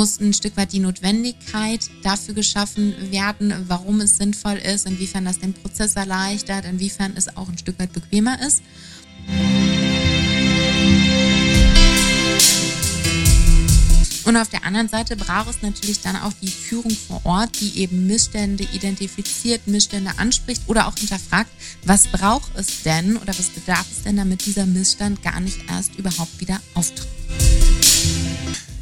muss ein Stück weit die Notwendigkeit dafür geschaffen werden, warum es sinnvoll ist, inwiefern das den Prozess erleichtert, inwiefern es auch ein Stück weit bequemer ist. Und auf der anderen Seite braucht es natürlich dann auch die Führung vor Ort, die eben Missstände identifiziert, Missstände anspricht oder auch hinterfragt, was braucht es denn oder was bedarf es denn, damit dieser Missstand gar nicht erst überhaupt wieder auftritt.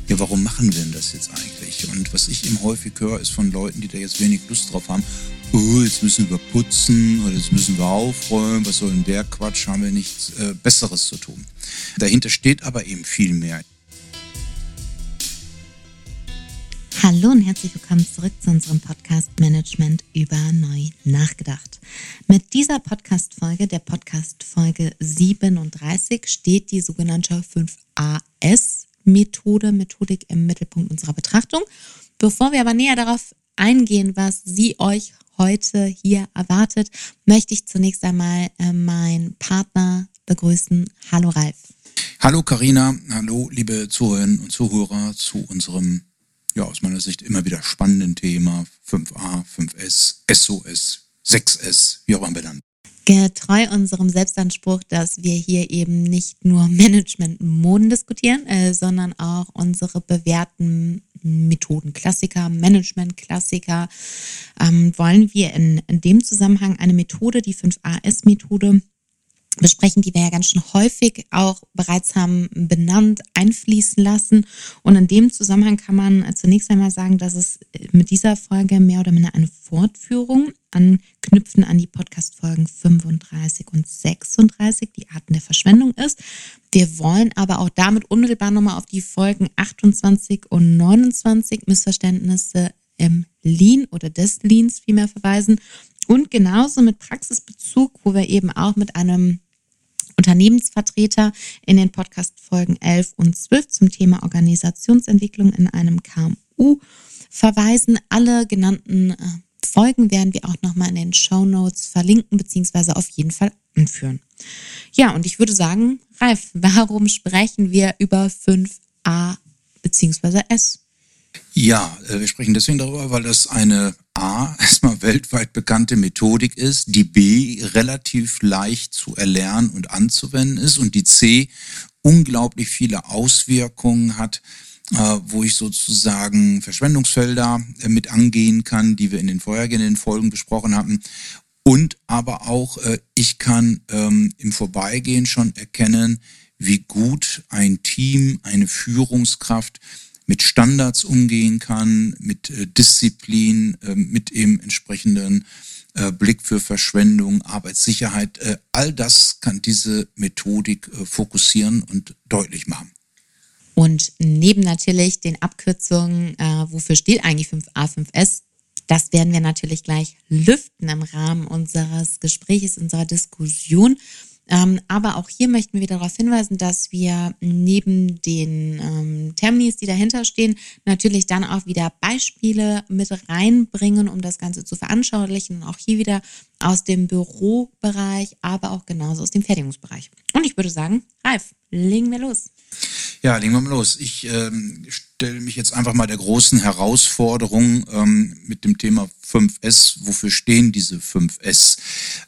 Ja, warum machen wir denn das jetzt eigentlich? Und was ich eben häufig höre, ist von Leuten, die da jetzt wenig Lust drauf haben, oh, jetzt müssen wir putzen oder jetzt müssen wir aufräumen, was soll denn der Quatsch, haben wir nichts äh, Besseres zu tun. Dahinter steht aber eben viel mehr. Hallo und herzlich willkommen zurück zu unserem Podcast Management über neu nachgedacht. Mit dieser Podcast-Folge, der Podcast-Folge 37, steht die sogenannte 5AS-Methode, Methodik im Mittelpunkt unserer Betrachtung. Bevor wir aber näher darauf eingehen, was sie euch heute hier erwartet, möchte ich zunächst einmal äh, meinen Partner begrüßen. Hallo Ralf. Hallo Karina, hallo liebe Zuhörerinnen und Zuhörer zu unserem ja, aus meiner Sicht immer wieder spannenden Thema 5a, 5s, SOS, 6s, wie auch immer benannt. Getreu unserem Selbstanspruch, dass wir hier eben nicht nur Management-Moden diskutieren, äh, sondern auch unsere bewährten Methoden, Klassiker, Management-Klassiker, ähm, wollen wir in, in dem Zusammenhang eine Methode, die 5AS-Methode, besprechen, die wir ja ganz schön häufig auch bereits haben benannt, einfließen lassen. Und in dem Zusammenhang kann man zunächst einmal sagen, dass es mit dieser Folge mehr oder minder eine Fortführung anknüpfen an die Podcast-Folgen 35 und 36, die Arten der Verschwendung ist. Wir wollen aber auch damit unmittelbar nochmal auf die Folgen 28 und 29 Missverständnisse im Lean oder des Leans vielmehr verweisen und genauso mit Praxisbezug, wo wir eben auch mit einem Unternehmensvertreter in den Podcast-Folgen 11 und 12 zum Thema Organisationsentwicklung in einem KMU verweisen. Alle genannten äh, Folgen werden wir auch nochmal in den Show Notes verlinken, beziehungsweise auf jeden Fall anführen. Ja, und ich würde sagen, Ralf, warum sprechen wir über 5a beziehungsweise S? Ja, äh, wir sprechen deswegen darüber, weil das eine A, erstmal weltweit bekannte Methodik ist, die B, relativ leicht zu erlernen und anzuwenden ist und die C, unglaublich viele Auswirkungen hat, äh, wo ich sozusagen Verschwendungsfelder äh, mit angehen kann, die wir in den vorhergehenden Folgen besprochen hatten. Und aber auch, ich kann ähm, im Vorbeigehen schon erkennen, wie gut ein Team, eine Führungskraft mit Standards umgehen kann, mit äh, Disziplin, äh, mit eben entsprechenden äh, Blick für Verschwendung, Arbeitssicherheit. Äh, all das kann diese Methodik fokussieren und deutlich machen. Und neben natürlich den Abkürzungen, wofür steht eigentlich 5a, 5s, das werden wir natürlich gleich lüften im Rahmen unseres Gesprächs, unserer Diskussion. Ähm, aber auch hier möchten wir darauf hinweisen, dass wir neben den ähm, Terminis, die dahinter stehen, natürlich dann auch wieder Beispiele mit reinbringen, um das Ganze zu veranschaulichen. Auch hier wieder aus dem Bürobereich, aber auch genauso aus dem Fertigungsbereich. Und ich würde sagen, Ralf, legen wir los. Ja, legen wir mal los. Ich ähm, stelle mich jetzt einfach mal der großen Herausforderung ähm, mit dem Thema 5S. Wofür stehen diese 5S?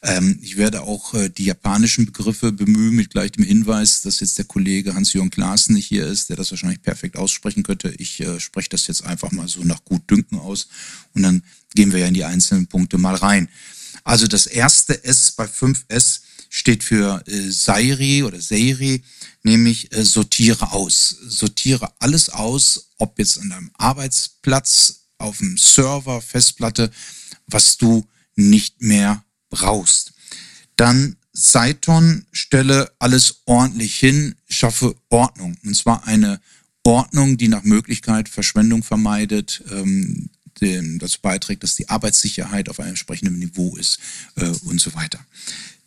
Ähm, ich werde auch äh, die japanischen Begriffe bemühen, mit gleich dem Hinweis, dass jetzt der Kollege Hans-Jürgen Klaassen nicht hier ist, der das wahrscheinlich perfekt aussprechen könnte. Ich äh, spreche das jetzt einfach mal so nach Gutdünken aus und dann gehen wir ja in die einzelnen Punkte mal rein. Also das erste S bei 5S steht für äh, Seiri oder Seiri, nämlich äh, sortiere aus. Sortiere alles aus, ob jetzt an deinem Arbeitsplatz, auf dem Server, Festplatte, was du nicht mehr brauchst. Dann Seiton, stelle alles ordentlich hin, schaffe Ordnung. Und zwar eine Ordnung, die nach Möglichkeit Verschwendung vermeidet, ähm, dazu beiträgt, dass die Arbeitssicherheit auf einem entsprechenden Niveau ist äh, und so weiter.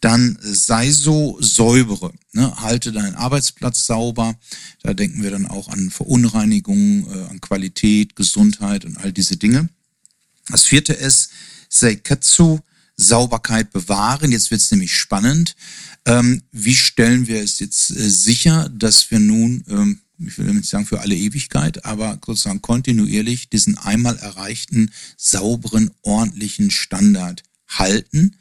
Dann sei so säubere, ne? halte deinen Arbeitsplatz sauber. Da denken wir dann auch an Verunreinigungen, äh, an Qualität, Gesundheit und all diese Dinge. Das vierte ist Seikatsu, Sauberkeit bewahren. Jetzt wird es nämlich spannend. Ähm, wie stellen wir es jetzt äh, sicher, dass wir nun ähm, ich will nicht sagen für alle Ewigkeit, aber sozusagen kontinuierlich diesen einmal erreichten, sauberen, ordentlichen Standard halten.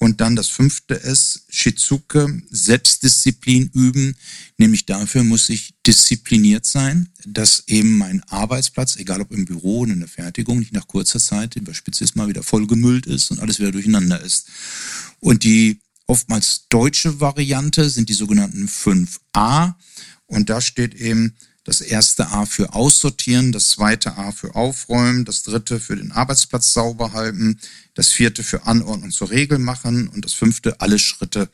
Und dann das fünfte S, Shizuke, Selbstdisziplin üben. Nämlich dafür muss ich diszipliniert sein, dass eben mein Arbeitsplatz, egal ob im Büro oder in der Fertigung, nicht nach kurzer Zeit, überspitzt ist mal wieder vollgemüllt ist und alles wieder durcheinander ist. Und die oftmals deutsche Variante sind die sogenannten 5a. Und da steht eben das erste A für Aussortieren, das zweite A für Aufräumen, das dritte für den Arbeitsplatz sauber halten, das vierte für Anordnung zur Regel machen und das fünfte alle Schritte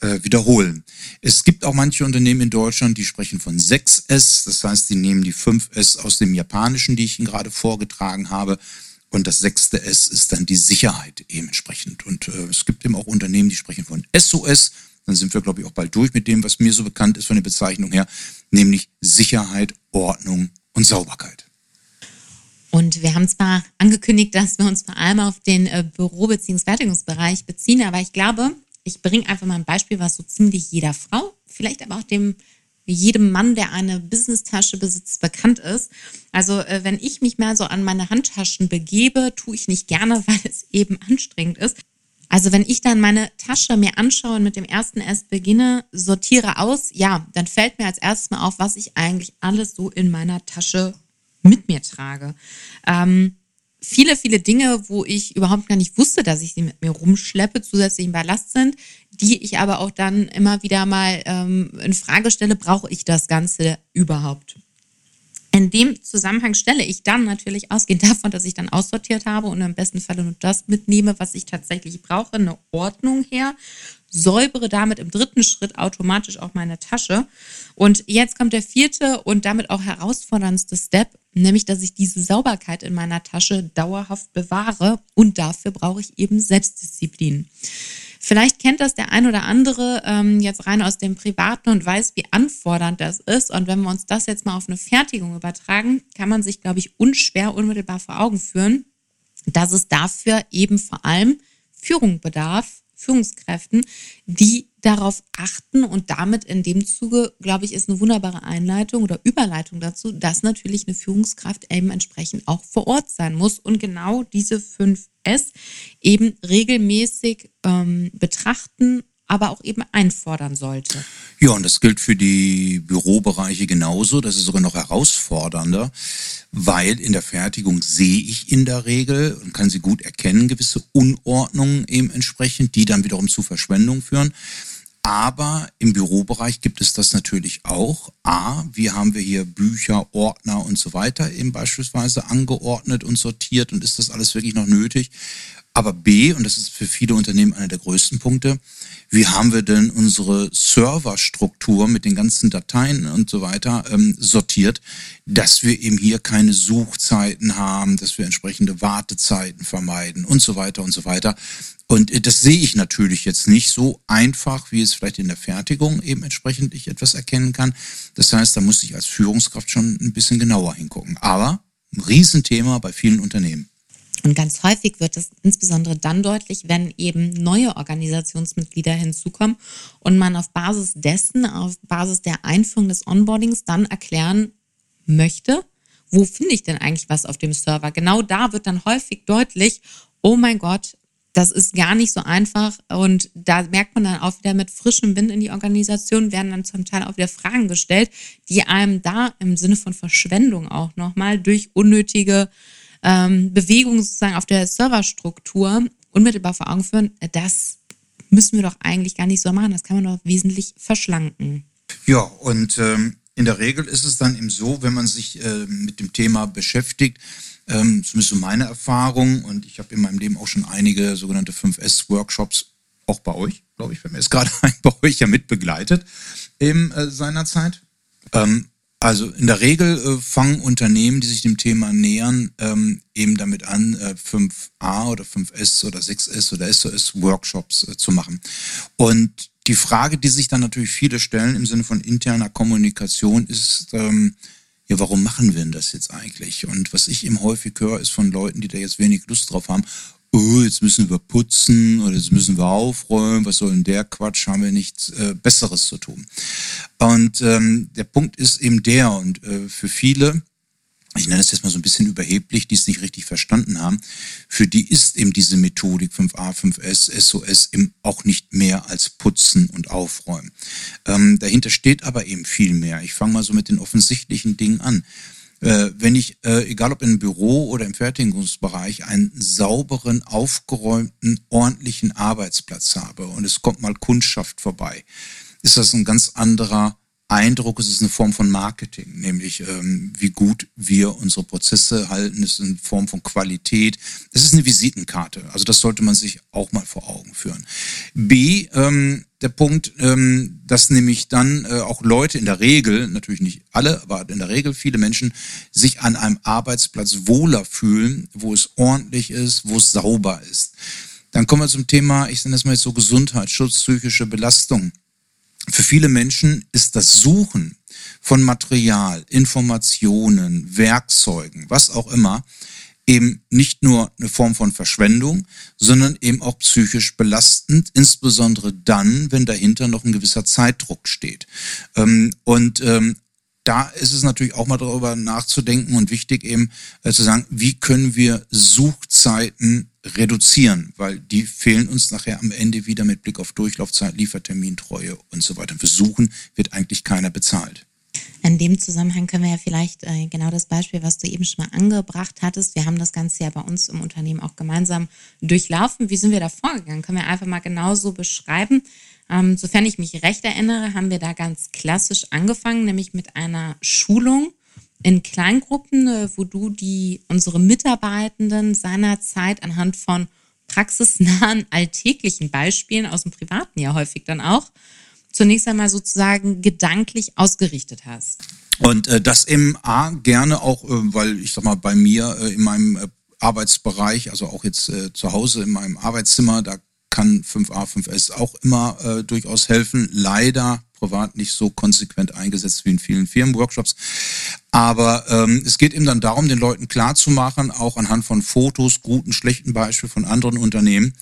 äh, wiederholen. Es gibt auch manche Unternehmen in Deutschland, die sprechen von 6S, das heißt, die nehmen die 5S aus dem Japanischen, die ich Ihnen gerade vorgetragen habe. Und das sechste S ist dann die Sicherheit eben entsprechend. Und äh, es gibt eben auch Unternehmen, die sprechen von SOS, dann sind wir, glaube ich, auch bald durch mit dem, was mir so bekannt ist von der Bezeichnung her, nämlich Sicherheit, Ordnung und Sauberkeit. Und wir haben zwar angekündigt, dass wir uns vor allem auf den äh, Büro- bzw. Fertigungsbereich beziehen, aber ich glaube, ich bringe einfach mal ein Beispiel, was so ziemlich jeder Frau, vielleicht aber auch dem jedem Mann, der eine Business-Tasche besitzt, bekannt ist. Also äh, wenn ich mich mal so an meine Handtaschen begebe, tue ich nicht gerne, weil es eben anstrengend ist. Also wenn ich dann meine Tasche mir anschaue und mit dem ersten S beginne, sortiere aus, ja, dann fällt mir als erstes mal auf, was ich eigentlich alles so in meiner Tasche mit mir trage. Ähm, viele, viele Dinge, wo ich überhaupt gar nicht wusste, dass ich sie mit mir rumschleppe, zusätzlichen Ballast sind, die ich aber auch dann immer wieder mal ähm, in Frage stelle, brauche ich das Ganze überhaupt? In dem Zusammenhang stelle ich dann natürlich ausgehend davon, dass ich dann aussortiert habe und im besten Falle nur das mitnehme, was ich tatsächlich brauche, eine Ordnung her, säubere damit im dritten Schritt automatisch auch meine Tasche. Und jetzt kommt der vierte und damit auch herausforderndste Step, nämlich dass ich diese Sauberkeit in meiner Tasche dauerhaft bewahre und dafür brauche ich eben Selbstdisziplin. Vielleicht kennt das der ein oder andere ähm, jetzt rein aus dem Privaten und weiß, wie anfordernd das ist. Und wenn wir uns das jetzt mal auf eine Fertigung übertragen, kann man sich, glaube ich, unschwer unmittelbar vor Augen führen, dass es dafür eben vor allem Führung bedarf, Führungskräften, die darauf achten und damit in dem Zuge, glaube ich, ist eine wunderbare Einleitung oder Überleitung dazu, dass natürlich eine Führungskraft eben entsprechend auch vor Ort sein muss und genau diese fünf S eben regelmäßig ähm, betrachten aber auch eben einfordern sollte. Ja, und das gilt für die Bürobereiche genauso. Das ist sogar noch herausfordernder, weil in der Fertigung sehe ich in der Regel und kann sie gut erkennen, gewisse Unordnungen eben entsprechend, die dann wiederum zu Verschwendung führen. Aber im Bürobereich gibt es das natürlich auch. A, wie haben wir hier Bücher, Ordner und so weiter eben beispielsweise angeordnet und sortiert und ist das alles wirklich noch nötig? Aber B, und das ist für viele Unternehmen einer der größten Punkte, wie haben wir denn unsere Serverstruktur mit den ganzen Dateien und so weiter ähm, sortiert, dass wir eben hier keine Suchzeiten haben, dass wir entsprechende Wartezeiten vermeiden und so weiter und so weiter. Und das sehe ich natürlich jetzt nicht so einfach, wie es vielleicht in der Fertigung eben entsprechend ich etwas erkennen kann. Das heißt, da muss ich als Führungskraft schon ein bisschen genauer hingucken. Aber ein Riesenthema bei vielen Unternehmen. Und ganz häufig wird es insbesondere dann deutlich, wenn eben neue Organisationsmitglieder hinzukommen und man auf Basis dessen, auf Basis der Einführung des Onboardings dann erklären möchte, wo finde ich denn eigentlich was auf dem Server? Genau da wird dann häufig deutlich, oh mein Gott, das ist gar nicht so einfach und da merkt man dann auch wieder mit frischem Wind in die Organisation, werden dann zum Teil auch wieder Fragen gestellt, die einem da im Sinne von Verschwendung auch nochmal durch unnötige ähm, Bewegung sozusagen auf der Serverstruktur unmittelbar vor Augen führen, das müssen wir doch eigentlich gar nicht so machen. Das kann man doch wesentlich verschlanken. Ja, und ähm, in der Regel ist es dann eben so, wenn man sich äh, mit dem Thema beschäftigt, ähm, zumindest so meine Erfahrung, und ich habe in meinem Leben auch schon einige sogenannte 5S-Workshops, auch bei euch, glaube ich, wenn mir es gerade ein, bei euch ja mitbegleitet, eben äh, seinerzeit. Ähm, also in der Regel äh, fangen Unternehmen, die sich dem Thema nähern, ähm, eben damit an, äh, 5a oder 5s oder 6s oder SOS Workshops äh, zu machen. Und die Frage, die sich dann natürlich viele stellen im Sinne von interner Kommunikation, ist, ähm, ja, warum machen wir denn das jetzt eigentlich? Und was ich eben häufig höre, ist von Leuten, die da jetzt wenig Lust drauf haben, oh, jetzt müssen wir putzen oder jetzt müssen wir aufräumen, was soll denn der Quatsch, haben wir nichts äh, Besseres zu tun. Und ähm, der Punkt ist eben der, und äh, für viele, ich nenne es jetzt mal so ein bisschen überheblich, die es nicht richtig verstanden haben, für die ist eben diese Methodik 5a, 5s, SOS eben auch nicht mehr als Putzen und Aufräumen. Ähm, dahinter steht aber eben viel mehr. Ich fange mal so mit den offensichtlichen Dingen an. Äh, wenn ich, äh, egal ob im Büro oder im Fertigungsbereich, einen sauberen, aufgeräumten, ordentlichen Arbeitsplatz habe und es kommt mal Kundschaft vorbei, ist das ein ganz anderer Eindruck, es ist eine Form von Marketing, nämlich ähm, wie gut wir unsere Prozesse halten, es ist eine Form von Qualität, es ist eine Visitenkarte. Also das sollte man sich auch mal vor Augen führen. B, ähm, der Punkt, ähm, dass nämlich dann äh, auch Leute in der Regel, natürlich nicht alle, aber in der Regel viele Menschen sich an einem Arbeitsplatz wohler fühlen, wo es ordentlich ist, wo es sauber ist. Dann kommen wir zum Thema, ich nenne das mal jetzt so Gesundheitsschutz, psychische Belastung. Für viele Menschen ist das Suchen von Material, Informationen, Werkzeugen, was auch immer, eben nicht nur eine Form von Verschwendung, sondern eben auch psychisch belastend, insbesondere dann, wenn dahinter noch ein gewisser Zeitdruck steht. Ähm, und ähm, da ist es natürlich auch mal darüber nachzudenken und wichtig eben äh, zu sagen, wie können wir Suchzeiten reduzieren, weil die fehlen uns nachher am Ende wieder mit Blick auf Durchlaufzeit, Liefertermintreue und so weiter. Für Suchen wird eigentlich keiner bezahlt. In dem Zusammenhang können wir ja vielleicht äh, genau das Beispiel, was du eben schon mal angebracht hattest. Wir haben das Ganze ja bei uns im Unternehmen auch gemeinsam durchlaufen. Wie sind wir da vorgegangen? Können wir einfach mal genauso beschreiben. Ähm, sofern ich mich recht erinnere, haben wir da ganz klassisch angefangen, nämlich mit einer Schulung in Kleingruppen, äh, wo du die unsere Mitarbeitenden seinerzeit anhand von praxisnahen alltäglichen Beispielen aus dem Privaten ja häufig dann auch zunächst einmal sozusagen gedanklich ausgerichtet hast. Und äh, das im A gerne auch, äh, weil ich sag mal, bei mir äh, in meinem äh, Arbeitsbereich, also auch jetzt äh, zu Hause in meinem Arbeitszimmer, da kann 5a, 5s auch immer äh, durchaus helfen. Leider privat nicht so konsequent eingesetzt wie in vielen Firmenworkshops. Aber ähm, es geht eben dann darum, den Leuten klarzumachen, auch anhand von Fotos, guten, schlechten Beispielen von anderen Unternehmen,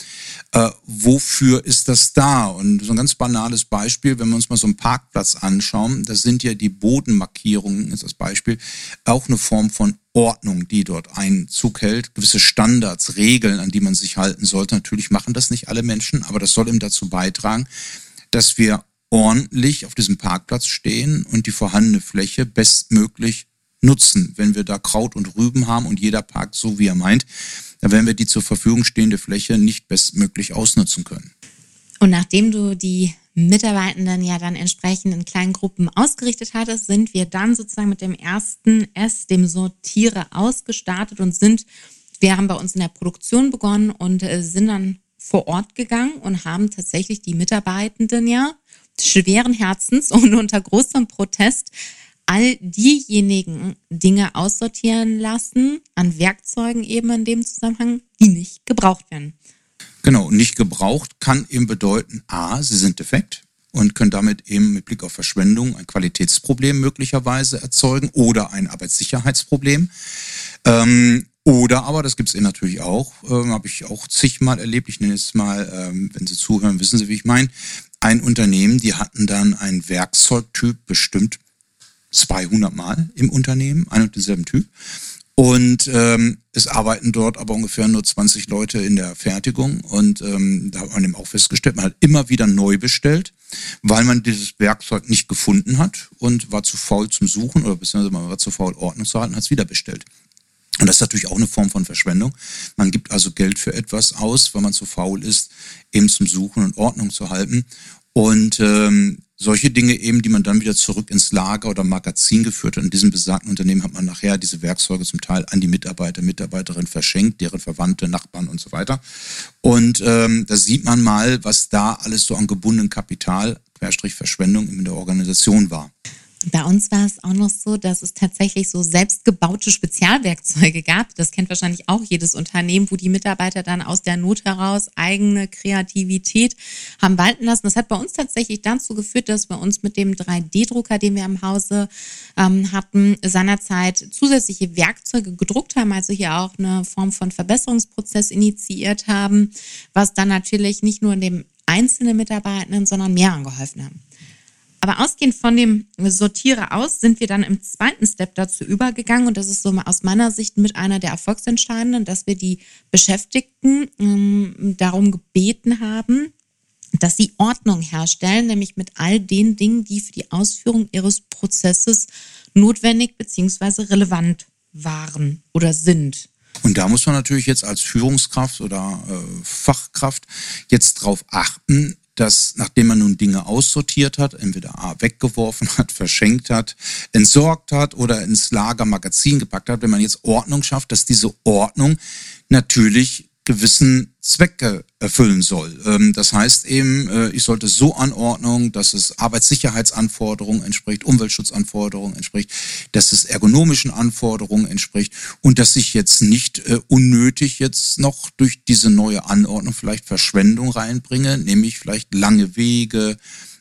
äh, wofür ist das da? Und so ein ganz banales Beispiel, wenn wir uns mal so einen Parkplatz anschauen, da sind ja die Bodenmarkierungen, ist das Beispiel, auch eine Form von Ordnung, die dort Einzug hält, gewisse Standards, Regeln, an die man sich halten sollte. Natürlich machen das nicht alle Menschen, aber das soll eben dazu beitragen, dass wir ordentlich auf diesem Parkplatz stehen und die vorhandene Fläche bestmöglich nutzen. Wenn wir da Kraut und Rüben haben und jeder parkt so, wie er meint, dann werden wir die zur Verfügung stehende Fläche nicht bestmöglich ausnutzen können. Und nachdem du die Mitarbeitenden ja dann entsprechend in kleinen Gruppen ausgerichtet hattest, sind wir dann sozusagen mit dem ersten S, dem Sortiere, ausgestartet und sind, wir haben bei uns in der Produktion begonnen und äh, sind dann vor Ort gegangen und haben tatsächlich die Mitarbeitenden ja schweren Herzens und unter großem Protest all diejenigen Dinge aussortieren lassen, an Werkzeugen eben in dem Zusammenhang, die nicht gebraucht werden. Genau, nicht gebraucht kann eben bedeuten, a, sie sind defekt und können damit eben mit Blick auf Verschwendung ein Qualitätsproblem möglicherweise erzeugen oder ein Arbeitssicherheitsproblem. Ähm, oder aber, das gibt es eben natürlich auch, ähm, habe ich auch zigmal erlebt, ich nenne es mal, ähm, wenn Sie zuhören, wissen Sie, wie ich meine, ein Unternehmen, die hatten dann einen Werkzeugtyp bestimmt 200 Mal im Unternehmen, ein und denselben Typ. Und ähm, es arbeiten dort aber ungefähr nur 20 Leute in der Fertigung. Und ähm, da hat man eben auch festgestellt, man hat immer wieder neu bestellt, weil man dieses Werkzeug nicht gefunden hat und war zu faul zum Suchen oder beziehungsweise man war zu faul, Ordnung zu halten, hat es wieder bestellt. Und das ist natürlich auch eine Form von Verschwendung. Man gibt also Geld für etwas aus, weil man zu faul ist, eben zum Suchen und Ordnung zu halten. Und ähm, solche Dinge eben, die man dann wieder zurück ins Lager oder Magazin geführt hat. In diesem besagten Unternehmen hat man nachher diese Werkzeuge zum Teil an die Mitarbeiter, Mitarbeiterinnen verschenkt, deren Verwandte, Nachbarn und so weiter. Und ähm, da sieht man mal, was da alles so an gebundenem Kapital, Querstrich Verschwendung in der Organisation war. Bei uns war es auch noch so, dass es tatsächlich so selbstgebaute Spezialwerkzeuge gab. Das kennt wahrscheinlich auch jedes Unternehmen, wo die Mitarbeiter dann aus der Not heraus eigene Kreativität haben walten lassen. Das hat bei uns tatsächlich dazu geführt, dass wir uns mit dem 3D-Drucker, den wir im Hause ähm, hatten, seinerzeit zusätzliche Werkzeuge gedruckt haben, also hier auch eine Form von Verbesserungsprozess initiiert haben, was dann natürlich nicht nur dem einzelnen Mitarbeitenden, sondern mehreren geholfen haben. Aber ausgehend von dem Sortiere aus sind wir dann im zweiten Step dazu übergegangen und das ist so aus meiner Sicht mit einer der Erfolgsentscheidenden, dass wir die Beschäftigten ähm, darum gebeten haben, dass sie Ordnung herstellen, nämlich mit all den Dingen, die für die Ausführung ihres Prozesses notwendig bzw. relevant waren oder sind. Und da muss man natürlich jetzt als Führungskraft oder äh, Fachkraft jetzt drauf achten, dass nachdem man nun Dinge aussortiert hat, entweder A, weggeworfen hat, verschenkt hat, entsorgt hat oder ins Lagermagazin gepackt hat, wenn man jetzt Ordnung schafft, dass diese Ordnung natürlich gewissen Zwecke erfüllen soll. Ähm, das heißt eben, äh, ich sollte so anordnen, dass es Arbeitssicherheitsanforderungen entspricht, Umweltschutzanforderungen entspricht, dass es ergonomischen Anforderungen entspricht und dass ich jetzt nicht äh, unnötig jetzt noch durch diese neue Anordnung vielleicht Verschwendung reinbringe, nämlich vielleicht lange Wege,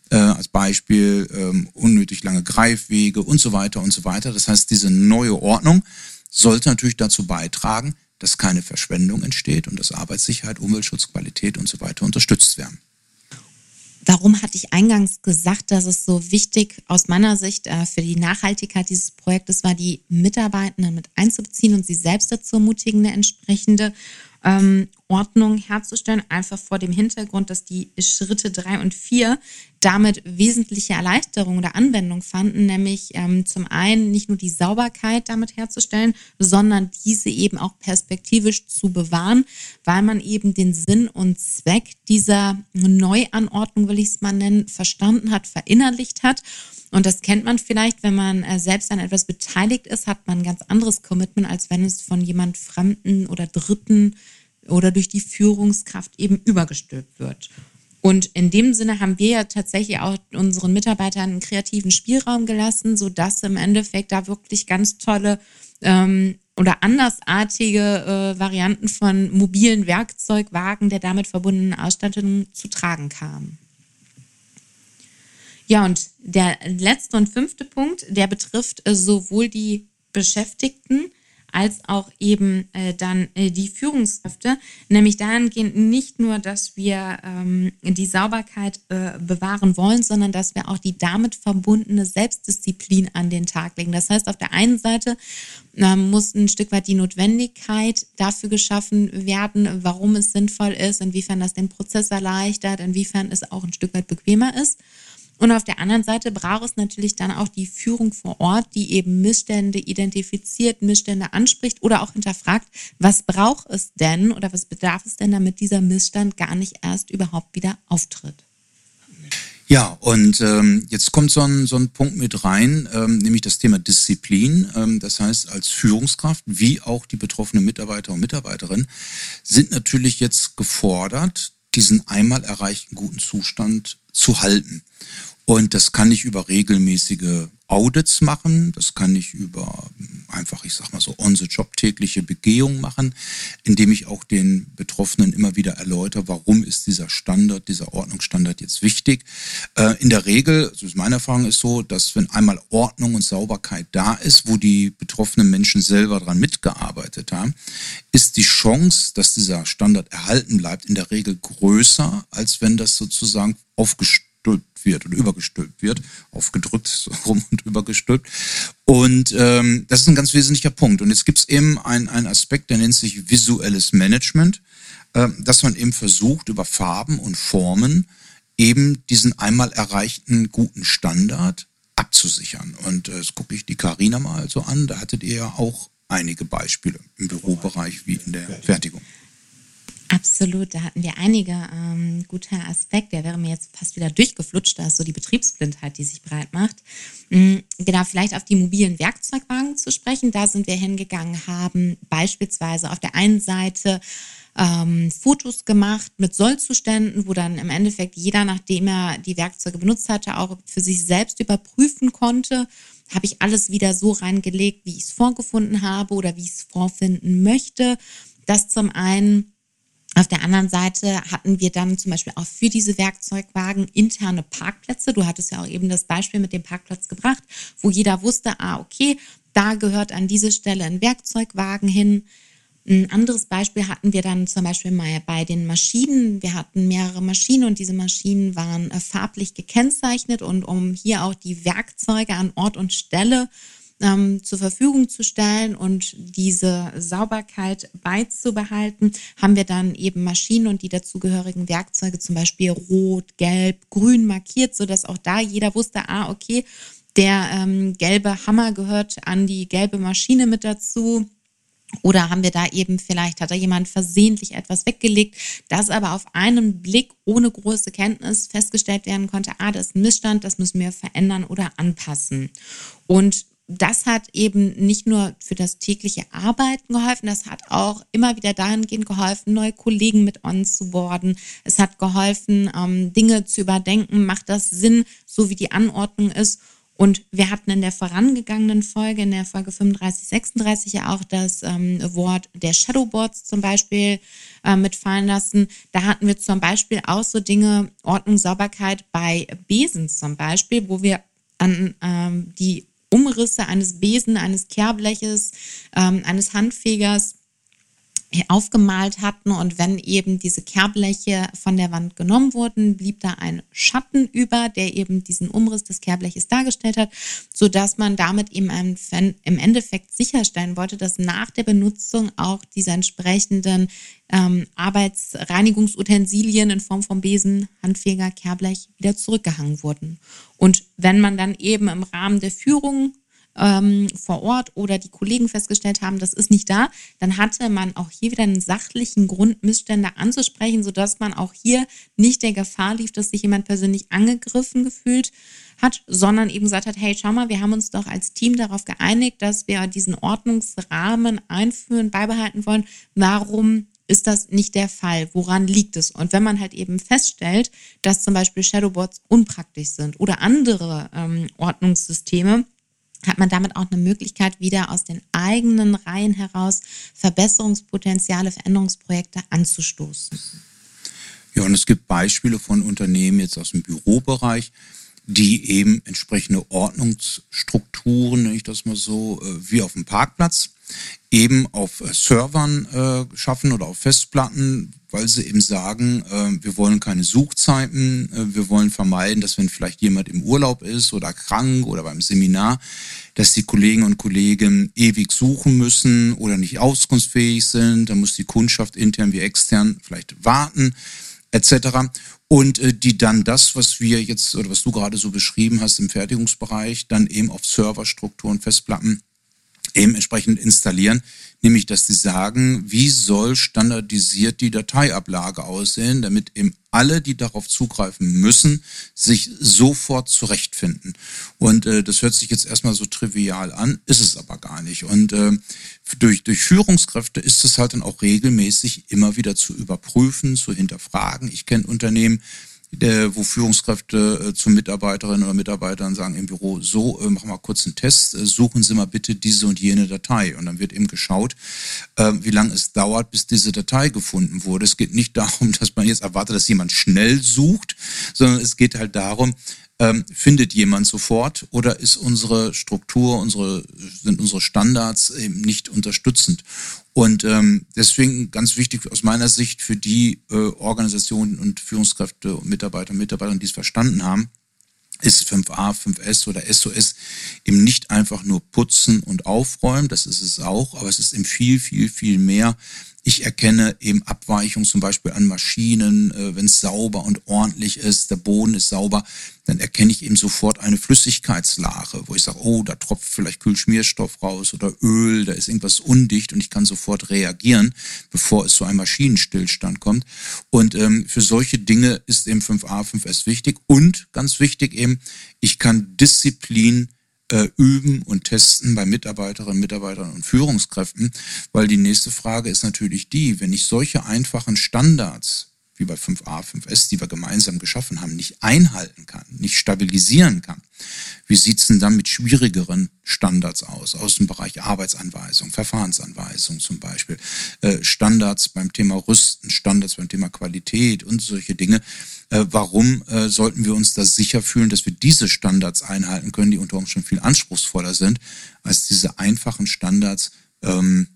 äh, als Beispiel ähm, unnötig lange Greifwege und so weiter und so weiter. Das heißt, diese neue Ordnung sollte natürlich dazu beitragen, dass keine Verschwendung entsteht und dass Arbeitssicherheit, Umweltschutz, Qualität und so weiter unterstützt werden. Warum hatte ich eingangs gesagt, dass es so wichtig aus meiner Sicht äh, für die Nachhaltigkeit dieses Projektes war, die Mitarbeitenden mit einzubeziehen und sie selbst dazu ermutigen, eine entsprechende ähm, Ordnung herzustellen, einfach vor dem Hintergrund, dass die Schritte drei und vier damit wesentliche Erleichterung oder Anwendung fanden, nämlich ähm, zum einen nicht nur die Sauberkeit damit herzustellen, sondern diese eben auch perspektivisch zu bewahren, weil man eben den Sinn und Zweck dieser Neuanordnung, will ich es mal nennen, verstanden hat, verinnerlicht hat. Und das kennt man vielleicht, wenn man äh, selbst an etwas beteiligt ist, hat man ein ganz anderes Commitment, als wenn es von jemand Fremden oder Dritten oder durch die Führungskraft eben übergestülpt wird. Und in dem Sinne haben wir ja tatsächlich auch unseren Mitarbeitern einen kreativen Spielraum gelassen, sodass im Endeffekt da wirklich ganz tolle ähm, oder andersartige äh, Varianten von mobilen Werkzeugwagen der damit verbundenen Ausstattung zu tragen kamen. Ja, und der letzte und fünfte Punkt, der betrifft äh, sowohl die Beschäftigten als auch eben äh, dann äh, die Führungskräfte, nämlich dahingehend nicht nur, dass wir ähm, die Sauberkeit äh, bewahren wollen, sondern dass wir auch die damit verbundene Selbstdisziplin an den Tag legen. Das heißt, auf der einen Seite ähm, muss ein Stück weit die Notwendigkeit dafür geschaffen werden, warum es sinnvoll ist, inwiefern das den Prozess erleichtert, inwiefern es auch ein Stück weit bequemer ist. Und auf der anderen Seite braucht es natürlich dann auch die Führung vor Ort, die eben Missstände identifiziert, Missstände anspricht oder auch hinterfragt, was braucht es denn oder was bedarf es denn, damit dieser Missstand gar nicht erst überhaupt wieder auftritt. Ja, und ähm, jetzt kommt so ein, so ein Punkt mit rein, ähm, nämlich das Thema Disziplin. Ähm, das heißt, als Führungskraft wie auch die betroffenen Mitarbeiter und Mitarbeiterinnen sind natürlich jetzt gefordert, diesen einmal erreichten guten Zustand zu halten. Und das kann ich über regelmäßige Audits machen, das kann ich über einfach, ich sag mal so, on-the-job tägliche Begehung machen, indem ich auch den Betroffenen immer wieder erläutere, warum ist dieser Standard, dieser Ordnungsstandard jetzt wichtig. Äh, in der Regel, also meine Erfahrung ist so, dass wenn einmal Ordnung und Sauberkeit da ist, wo die betroffenen Menschen selber dran mitgearbeitet haben, ist die Chance, dass dieser Standard erhalten bleibt, in der Regel größer, als wenn das sozusagen aufgestellt wird oder übergestülpt wird, aufgedrückt so rum und übergestülpt. Und ähm, das ist ein ganz wesentlicher Punkt. Und jetzt gibt es eben einen Aspekt, der nennt sich visuelles Management, äh, dass man eben versucht, über Farben und Formen eben diesen einmal erreichten guten Standard abzusichern. Und äh, das gucke ich die Karina mal so an, da hattet ihr ja auch einige Beispiele im Bürobereich wie in der Fertigung. Absolut, da hatten wir einige ähm, gute Aspekte. Der wäre mir jetzt fast wieder durchgeflutscht, da ist so die Betriebsblindheit, die sich breit macht. Mhm, genau, vielleicht auf die mobilen Werkzeugwagen zu sprechen. Da sind wir hingegangen, haben beispielsweise auf der einen Seite ähm, Fotos gemacht mit Sollzuständen, wo dann im Endeffekt jeder, nachdem er die Werkzeuge benutzt hatte, auch für sich selbst überprüfen konnte, habe ich alles wieder so reingelegt, wie ich es vorgefunden habe oder wie ich es vorfinden möchte. Das zum einen. Auf der anderen Seite hatten wir dann zum Beispiel auch für diese Werkzeugwagen interne Parkplätze. Du hattest ja auch eben das Beispiel mit dem Parkplatz gebracht, wo jeder wusste, ah, okay, da gehört an diese Stelle ein Werkzeugwagen hin. Ein anderes Beispiel hatten wir dann zum Beispiel mal bei den Maschinen. Wir hatten mehrere Maschinen und diese Maschinen waren äh, farblich gekennzeichnet und um hier auch die Werkzeuge an Ort und Stelle ähm, zur Verfügung zu stellen und diese Sauberkeit beizubehalten, haben wir dann eben Maschinen und die dazugehörigen Werkzeuge zum Beispiel rot, gelb, grün markiert, sodass auch da jeder wusste, ah, okay, der ähm, gelbe Hammer gehört an die gelbe Maschine mit dazu. Oder haben wir da eben vielleicht, hat da jemand versehentlich etwas weggelegt, das aber auf einen Blick ohne große Kenntnis festgestellt werden konnte, ah, das ist ein Missstand, das müssen wir verändern oder anpassen. Und das hat eben nicht nur für das tägliche Arbeiten geholfen, das hat auch immer wieder dahingehend geholfen, neue Kollegen mit onzuboarden. Es hat geholfen, ähm, Dinge zu überdenken, macht das Sinn, so wie die Anordnung ist. Und wir hatten in der vorangegangenen Folge, in der Folge 35, 36 ja auch das ähm, Wort der Shadowboards zum Beispiel äh, mitfallen lassen. Da hatten wir zum Beispiel auch so Dinge, Ordnung, Sauberkeit bei Besen zum Beispiel, wo wir an ähm, die Umrisse eines Besen, eines Kehrbleches, ähm, eines Handfegers aufgemalt hatten und wenn eben diese Kehrbleche von der Wand genommen wurden, blieb da ein Schatten über, der eben diesen Umriss des Kehrbleches dargestellt hat, so dass man damit eben im Endeffekt sicherstellen wollte, dass nach der Benutzung auch diese entsprechenden ähm, Arbeitsreinigungsutensilien in Form von Besen, Handfeger, Kehrblech wieder zurückgehangen wurden. Und wenn man dann eben im Rahmen der Führung ähm, vor Ort oder die Kollegen festgestellt haben, das ist nicht da, dann hatte man auch hier wieder einen sachlichen Grund, Missstände anzusprechen, sodass man auch hier nicht der Gefahr lief, dass sich jemand persönlich angegriffen gefühlt hat, sondern eben gesagt hat, hey, schau mal, wir haben uns doch als Team darauf geeinigt, dass wir diesen Ordnungsrahmen einführen, beibehalten wollen. Warum ist das nicht der Fall? Woran liegt es? Und wenn man halt eben feststellt, dass zum Beispiel Shadowboards unpraktisch sind oder andere ähm, Ordnungssysteme, hat man damit auch eine Möglichkeit, wieder aus den eigenen Reihen heraus Verbesserungspotenziale, Veränderungsprojekte anzustoßen. Ja, und es gibt Beispiele von Unternehmen jetzt aus dem Bürobereich, die eben entsprechende Ordnungsstrukturen, nenne ich das mal so, äh, wie auf dem Parkplatz, eben auf äh, Servern äh, schaffen oder auf Festplatten, weil sie eben sagen, äh, wir wollen keine Suchzeiten, äh, wir wollen vermeiden, dass wenn vielleicht jemand im Urlaub ist oder krank oder beim Seminar, dass die Kollegen und Kollegen ewig suchen müssen oder nicht auskunftsfähig sind, dann muss die Kundschaft intern wie extern vielleicht warten etc. Und äh, die dann das, was wir jetzt oder was du gerade so beschrieben hast im Fertigungsbereich, dann eben auf Serverstrukturen, Festplatten eben entsprechend installieren, nämlich dass sie sagen, wie soll standardisiert die Dateiablage aussehen, damit eben alle, die darauf zugreifen müssen, sich sofort zurechtfinden. Und äh, das hört sich jetzt erstmal so trivial an, ist es aber gar nicht. Und äh, durch, durch Führungskräfte ist es halt dann auch regelmäßig immer wieder zu überprüfen, zu hinterfragen. Ich kenne Unternehmen, der, wo Führungskräfte äh, zu Mitarbeiterinnen oder Mitarbeitern sagen im Büro, so, äh, machen wir kurz einen Test, äh, suchen Sie mal bitte diese und jene Datei. Und dann wird eben geschaut, äh, wie lange es dauert, bis diese Datei gefunden wurde. Es geht nicht darum, dass man jetzt erwartet, dass jemand schnell sucht, sondern es geht halt darum, ähm, findet jemand sofort oder ist unsere Struktur, unsere, sind unsere Standards eben nicht unterstützend? Und ähm, deswegen ganz wichtig aus meiner Sicht für die äh, Organisationen und Führungskräfte und Mitarbeiter und Mitarbeiterinnen, die es verstanden haben, ist 5a, 5s oder SOS eben nicht einfach nur putzen und aufräumen, das ist es auch, aber es ist eben viel, viel, viel mehr ich erkenne eben Abweichungen zum Beispiel an Maschinen, äh, wenn es sauber und ordentlich ist, der Boden ist sauber, dann erkenne ich eben sofort eine Flüssigkeitslache, wo ich sage, oh, da tropft vielleicht Kühlschmierstoff raus oder Öl, da ist irgendwas undicht und ich kann sofort reagieren, bevor es zu einem Maschinenstillstand kommt. Und ähm, für solche Dinge ist eben 5a, 5s wichtig und ganz wichtig eben, ich kann Disziplin äh, üben und testen bei Mitarbeiterinnen, Mitarbeitern und Führungskräften, weil die nächste Frage ist natürlich die, wenn ich solche einfachen Standards wie bei 5a, 5s, die wir gemeinsam geschaffen haben, nicht einhalten kann, nicht stabilisieren kann. Wie sieht's denn dann mit schwierigeren Standards aus, aus dem Bereich Arbeitsanweisung, Verfahrensanweisung zum Beispiel, äh, Standards beim Thema Rüsten, Standards beim Thema Qualität und solche Dinge. Äh, warum äh, sollten wir uns da sicher fühlen, dass wir diese Standards einhalten können, die unter Umständen viel anspruchsvoller sind, als diese einfachen Standards, ähm,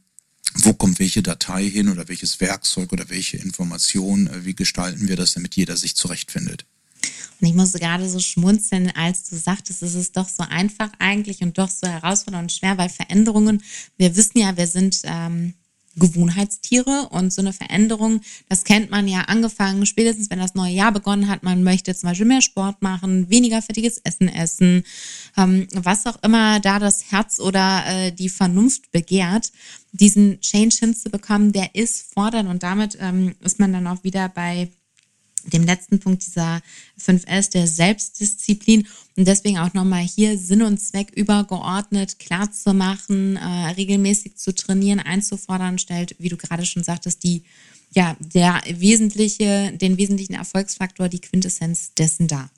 wo kommt welche Datei hin oder welches Werkzeug oder welche Information, äh, wie gestalten wir das, damit jeder sich zurechtfindet. Und ich musste gerade so schmunzeln, als du sagtest, es ist doch so einfach eigentlich und doch so herausfordernd und schwer, weil Veränderungen, wir wissen ja, wir sind ähm, Gewohnheitstiere und so eine Veränderung, das kennt man ja angefangen, spätestens wenn das neue Jahr begonnen hat, man möchte zum Beispiel mehr Sport machen, weniger fettiges Essen essen, ähm, was auch immer da das Herz oder äh, die Vernunft begehrt, diesen Change hinzubekommen, der ist fordernd und damit ähm, ist man dann auch wieder bei dem letzten Punkt dieser 5S der Selbstdisziplin und deswegen auch nochmal hier Sinn und Zweck übergeordnet klar zu machen, äh, regelmäßig zu trainieren, einzufordern, stellt, wie du gerade schon sagtest, die ja der wesentliche, den wesentlichen Erfolgsfaktor, die Quintessenz dessen dar.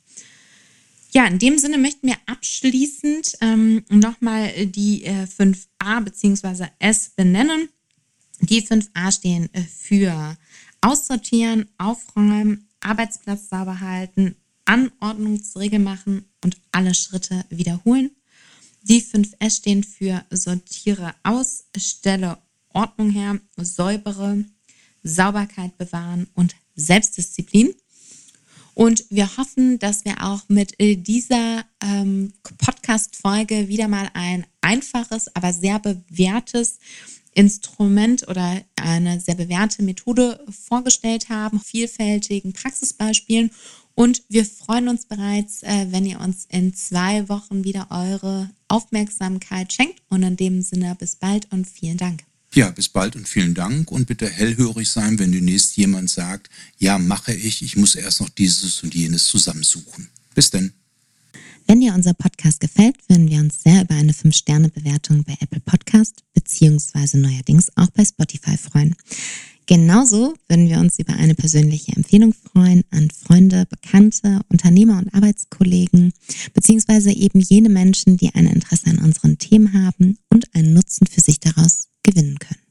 Ja, in dem Sinne möchten wir abschließend ähm, nochmal die äh, 5a bzw. S benennen. Die 5a stehen äh, für Aussortieren, Aufräumen, Arbeitsplatz sauber halten, Anordnungsregel machen und alle Schritte wiederholen. Die 5S stehen für sortiere aus, stelle Ordnung her, säubere, Sauberkeit bewahren und Selbstdisziplin. Und wir hoffen, dass wir auch mit dieser ähm, Podcast-Folge wieder mal ein einfaches, aber sehr bewährtes Instrument oder eine sehr bewährte Methode vorgestellt haben, vielfältigen Praxisbeispielen. Und wir freuen uns bereits, äh, wenn ihr uns in zwei Wochen wieder eure Aufmerksamkeit schenkt. Und in dem Sinne bis bald und vielen Dank. Ja, bis bald und vielen Dank und bitte hellhörig sein, wenn demnächst jemand sagt, ja, mache ich, ich muss erst noch dieses und jenes zusammensuchen. Bis denn. Wenn dir unser Podcast gefällt, würden wir uns sehr über eine 5-Sterne-Bewertung bei Apple Podcast beziehungsweise neuerdings auch bei Spotify freuen. Genauso würden wir uns über eine persönliche Empfehlung freuen an Freunde, Bekannte, Unternehmer und Arbeitskollegen, beziehungsweise eben jene Menschen, die ein Interesse an unseren Themen haben und einen Nutzen für sich daraus gewinnen können.